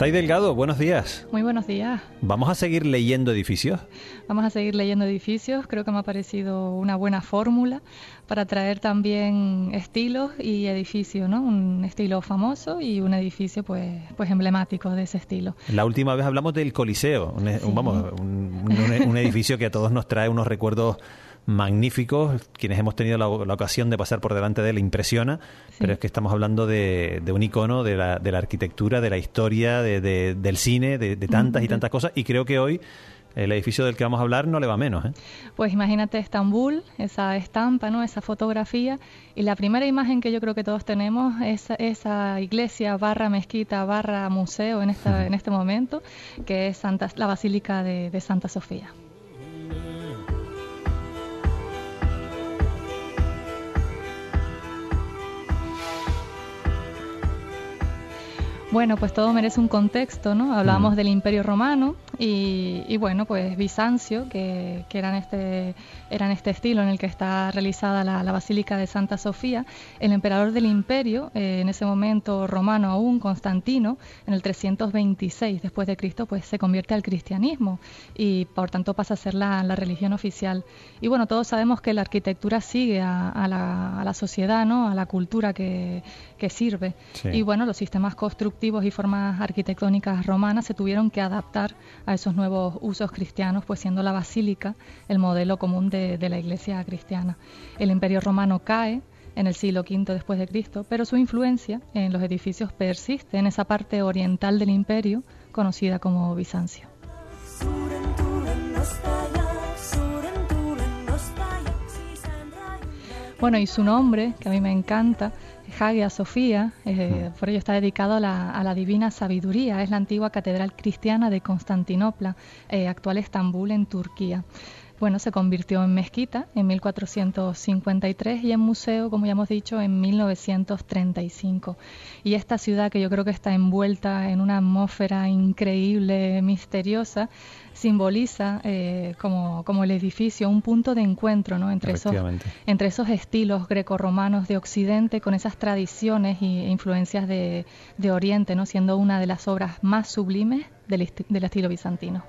Tai Delgado, buenos días. Muy buenos días. ¿Vamos a seguir leyendo edificios? Vamos a seguir leyendo edificios. Creo que me ha parecido una buena fórmula para traer también estilos y edificios, ¿no? Un estilo famoso y un edificio, pues, pues emblemático de ese estilo. La última vez hablamos del Coliseo, un, e- vamos, un edificio que a todos nos trae unos recuerdos magníficos. Quienes hemos tenido la, ocasión de pasar por delante de él impresiona, pero es que estamos hablando de, un icono de la, de la, arquitectura, de la historia, de, del cine, de, tantas y tantas cosas. Y creo que hoy el edificio del que vamos a hablar no le va menos. ¿eh? Pues imagínate Estambul, esa estampa, ¿no? esa fotografía. Y la primera imagen que yo creo que todos tenemos es esa iglesia barra mezquita barra museo en, esta, en este momento, que es Santa, la Basílica de Santa Sofía. Bueno, pues todo merece un contexto, ¿no? Hablábamos del Imperio Romano y, bueno, pues Bizancio, que, que era, en este, era este estilo en el que está realizada la, Basílica de Santa Sofía, el emperador del imperio, eh, en ese momento romano aún, Constantino, en el 326 después de Cristo, pues se convierte al cristianismo y por tanto pasa a ser la, religión oficial. Y bueno, todos sabemos que la arquitectura sigue a, la, sociedad, ¿no? A la cultura que, sirve. Y bueno, los sistemas constructivos y formas arquitectónicas romanas se tuvieron que adaptar a esos nuevos usos cristianos, pues siendo la basílica el modelo común de, la iglesia cristiana. El imperio romano cae en el siglo V después de Cristo, pero su influencia en los edificios persiste en esa parte oriental del imperio conocida como Bizancio. Bueno, y su nombre, que a mí me encanta, Hagia Sofía, eh, por ello está dedicado a la, divina sabiduría. Es la antigua catedral cristiana de Constantinopla, eh, actual Estambul, en Turquía. Bueno, se convirtió en mezquita en 1453 y en museo, como ya hemos dicho, en 1935. Y esta ciudad, que yo creo que está envuelta en una atmósfera increíble, misteriosa, simboliza eh, como, como, el edificio un punto de encuentro ¿no? entre, esos, entre esos estilos grecorromanos de Occidente con esas tradiciones e influencias de, de Oriente, ¿no? siendo una de las obras más sublimes del, del estilo bizantino.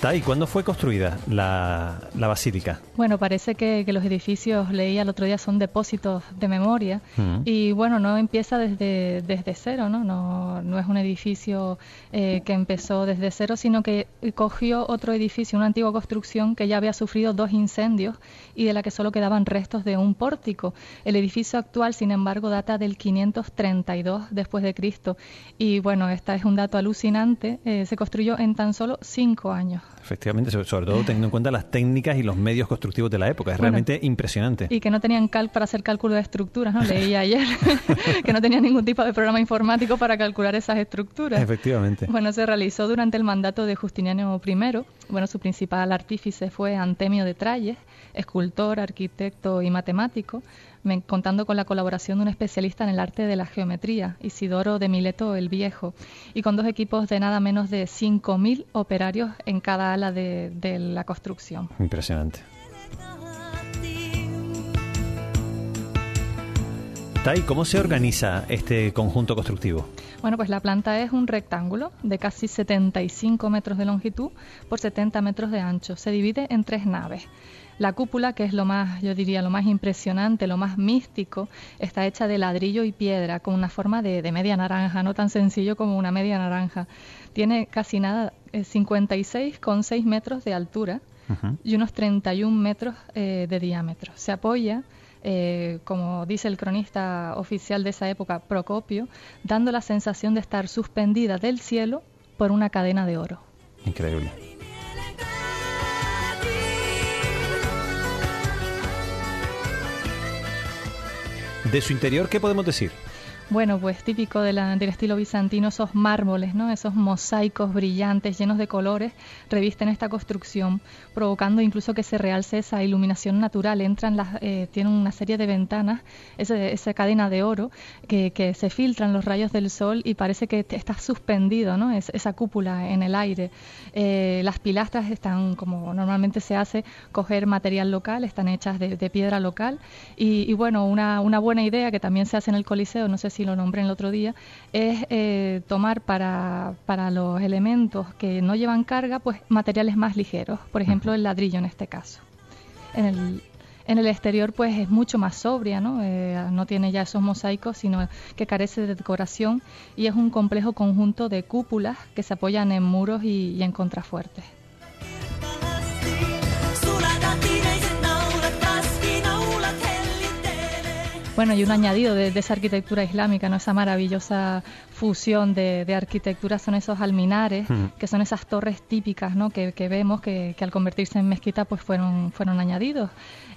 ¿Y cuándo fue construida la, basílica? Bueno, parece que, los edificios, leía el otro día, son depósitos de memoria mm. y bueno, no empieza desde, desde cero, ¿no? No, no es un edificio eh, que empezó desde cero, sino que cogió otro edificio, una antigua construcción que ya había sufrido dos incendios y de la que solo quedaban restos de un pórtico. El edificio actual, sin embargo, data del 532 después de Cristo y bueno, este es un dato alucinante, eh, se construyó en tan solo cinco años. Efectivamente, sobre, todo teniendo en cuenta las técnicas y los medios constructivos de la época. Es realmente impresionante. Y que no tenían cal para hacer cálculo de estructuras, ¿no? Leí ayer que no tenían ningún tipo de programa informático para calcular esas estructuras. Efectivamente. Bueno, se realizó durante el mandato de Justiniano I. Bueno, su principal artífice fue Antemio de Tralles, escultor, arquitecto y matemático contando con la colaboración de un especialista en el arte de la geometría, Isidoro de Mileto el Viejo, y con dos equipos de nada menos de 5.000 operarios en cada ala de, de la construcción. Impresionante. Tai, ¿cómo se organiza este conjunto constructivo? Bueno, pues la planta es un rectángulo de casi 75 metros de longitud por 70 metros de ancho. Se divide en tres naves. La cúpula, que es lo más, yo diría, lo más impresionante, lo más místico, está hecha de ladrillo y piedra, con una forma de, media naranja, no tan sencillo como una media naranja. Tiene casi nada, 56,6 eh, metros de altura y unos 31 metros eh, de diámetro. Se apoya eh, como dice el cronista oficial de esa época, Procopio, dando la sensación de estar suspendida del cielo por una cadena de oro. Increíble. De su interior, ¿qué podemos decir? Bueno, pues típico del estilo bizantino, esos mármoles, ¿no? esos mosaicos brillantes llenos de colores revisten esta construcción, provocando incluso que se realce esa iluminación natural. Entran las, eh, tienen una serie de ventanas, esa cadena de oro, que, se filtran los rayos del sol y parece que está suspendido, ¿no? Es, esa cúpula en el aire. Eh, las pilastras están, como normalmente se hace, coger material local, están hechas de, piedra local. Y, bueno, una, una buena idea que también se hace en el Coliseo, no sé si si lo nombré el otro día, es eh, tomar para, para, los elementos que no llevan carga, pues materiales más ligeros, por ejemplo el ladrillo en este caso. En el, en el exterior pues es mucho más sobria, ¿no? Eh, no tiene ya esos mosaicos, sino que carece de decoración y es un complejo conjunto de cúpulas que se apoyan en muros y, y en contrafuertes. Bueno, y un añadido de, esa arquitectura islámica, ¿no? esa maravillosa fusión de, arquitectura son esos alminares, que son esas torres típicas ¿no? que, vemos que, al convertirse en mezquita pues fueron, fueron añadidos.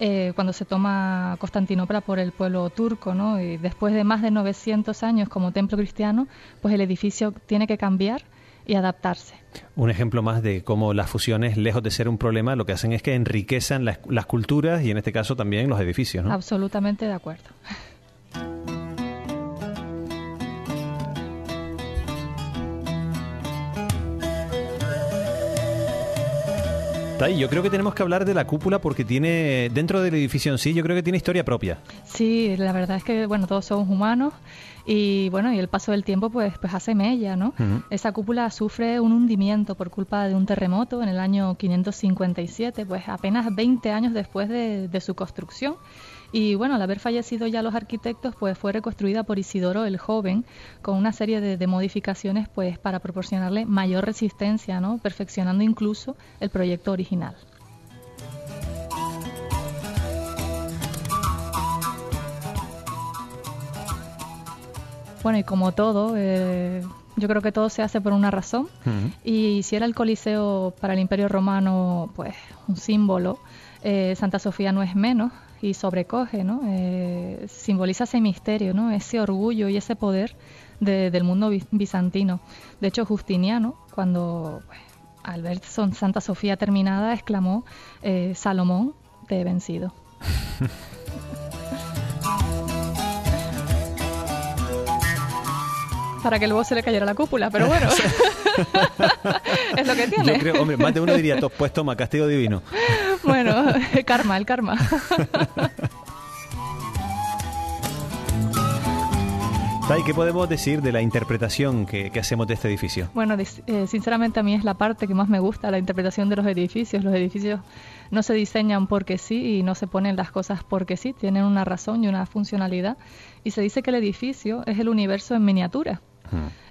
Eh, cuando se toma Constantinopla por el pueblo turco, ¿no? y después de más de 900 años como templo cristiano, pues el edificio tiene que cambiar y adaptarse. Un ejemplo más de cómo las fusiones, lejos de ser un problema, lo que hacen es que enriquecen las, culturas y en este caso también los edificios. ¿no? Absolutamente de acuerdo. yo creo que tenemos que hablar de la cúpula porque tiene, dentro del edificio en sí, yo creo que tiene historia propia. Sí, la verdad es que, bueno, todos somos humanos y, bueno, y el paso del tiempo, pues, pues hace mella, ¿no? Esa cúpula sufre un hundimiento por culpa de un terremoto en el año 557, pues apenas 20 años después de, de su construcción. Y bueno, al haber fallecido ya los arquitectos, pues fue reconstruida por Isidoro el Joven con una serie de, modificaciones pues para proporcionarle mayor resistencia, ¿no? perfeccionando incluso el proyecto original. Bueno, y como todo, eh, yo creo que todo se hace por una razón. Y si era el Coliseo para el Imperio Romano, pues un símbolo, eh, Santa Sofía no es menos y sobrecoge, ¿no? Eh, simboliza ese misterio, ¿no? ese orgullo y ese poder del mundo bizantino. De hecho, Justiniano, cuando pues, al ver Santa Sofía terminada, exclamó, eh, Salomón, te he vencido. Para que luego se le cayera la cúpula, pero bueno, es lo que tiene. Yo creo, hombre, más de uno diría, pues toma, castigo divino. Bueno, karma, el karma. ¿Y qué podemos decir de la interpretación que, hacemos de este edificio? Bueno, eh, sinceramente a mí es la parte que más me gusta, la interpretación de los edificios. Los edificios no se diseñan porque sí y no se ponen las cosas porque sí, tienen una razón y una funcionalidad. Y se dice que el edificio es el universo en miniatura.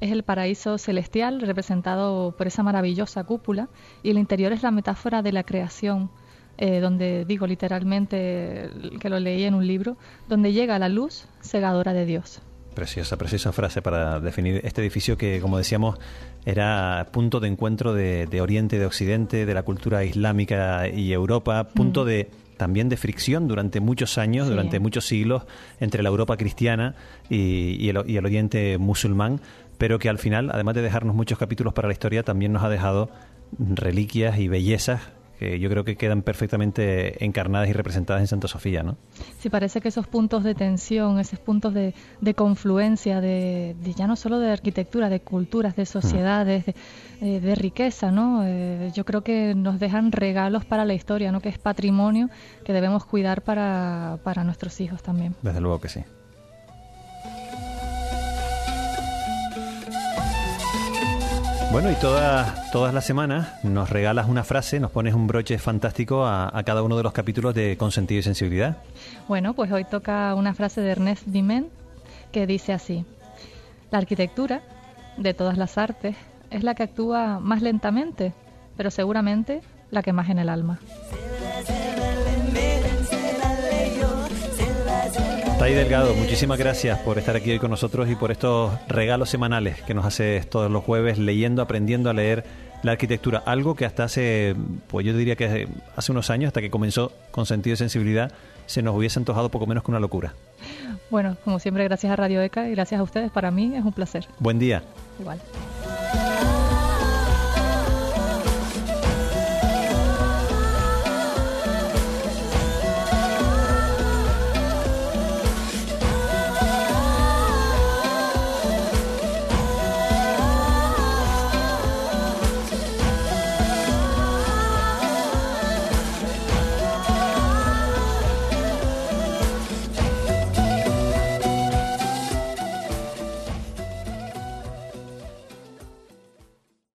Es el paraíso celestial representado por esa maravillosa cúpula y el interior es la metáfora de la creación eh, donde digo literalmente que lo leí en un libro, donde llega la luz cegadora de Dios. Preciosa, preciosa frase para definir este edificio que, como decíamos, era punto de encuentro de, Oriente y de Occidente, de la cultura islámica y Europa, punto de también de fricción durante muchos años, durante muchos siglos, entre la Europa cristiana y, el, y el Oriente musulmán, pero que al final, además de dejarnos muchos capítulos para la historia, también nos ha dejado reliquias y bellezas que yo creo que quedan perfectamente encarnadas y representadas en Santa Sofía, ¿no? Sí, parece que esos puntos de tensión, esos puntos de, confluencia, de, ya no solo de arquitectura, de culturas, de sociedades, de, eh, riqueza, ¿no? Eh, yo creo que nos dejan regalos para la historia, ¿no? Que es patrimonio que debemos cuidar para, para nuestros hijos también. Desde luego que sí. Bueno, y todas, todas las semanas nos regalas una frase, nos pones un broche fantástico a, cada uno de los capítulos de Consentido y Sensibilidad. Bueno, pues hoy toca una frase de Ernest Dimen que dice así: La arquitectura de todas las artes es la que actúa más lentamente, pero seguramente la que más en el alma. Tai Delgado, muchísimas gracias por estar aquí hoy con nosotros y por estos regalos semanales que nos haces todos los jueves leyendo, aprendiendo a leer la arquitectura. Algo que hasta hace, pues yo diría que hace unos años, hasta que comenzó con sentido de sensibilidad, se nos hubiese antojado poco menos que una locura. Bueno, como siempre, gracias a Radio ECA y gracias a ustedes. Para mí es un placer. Buen día. Igual.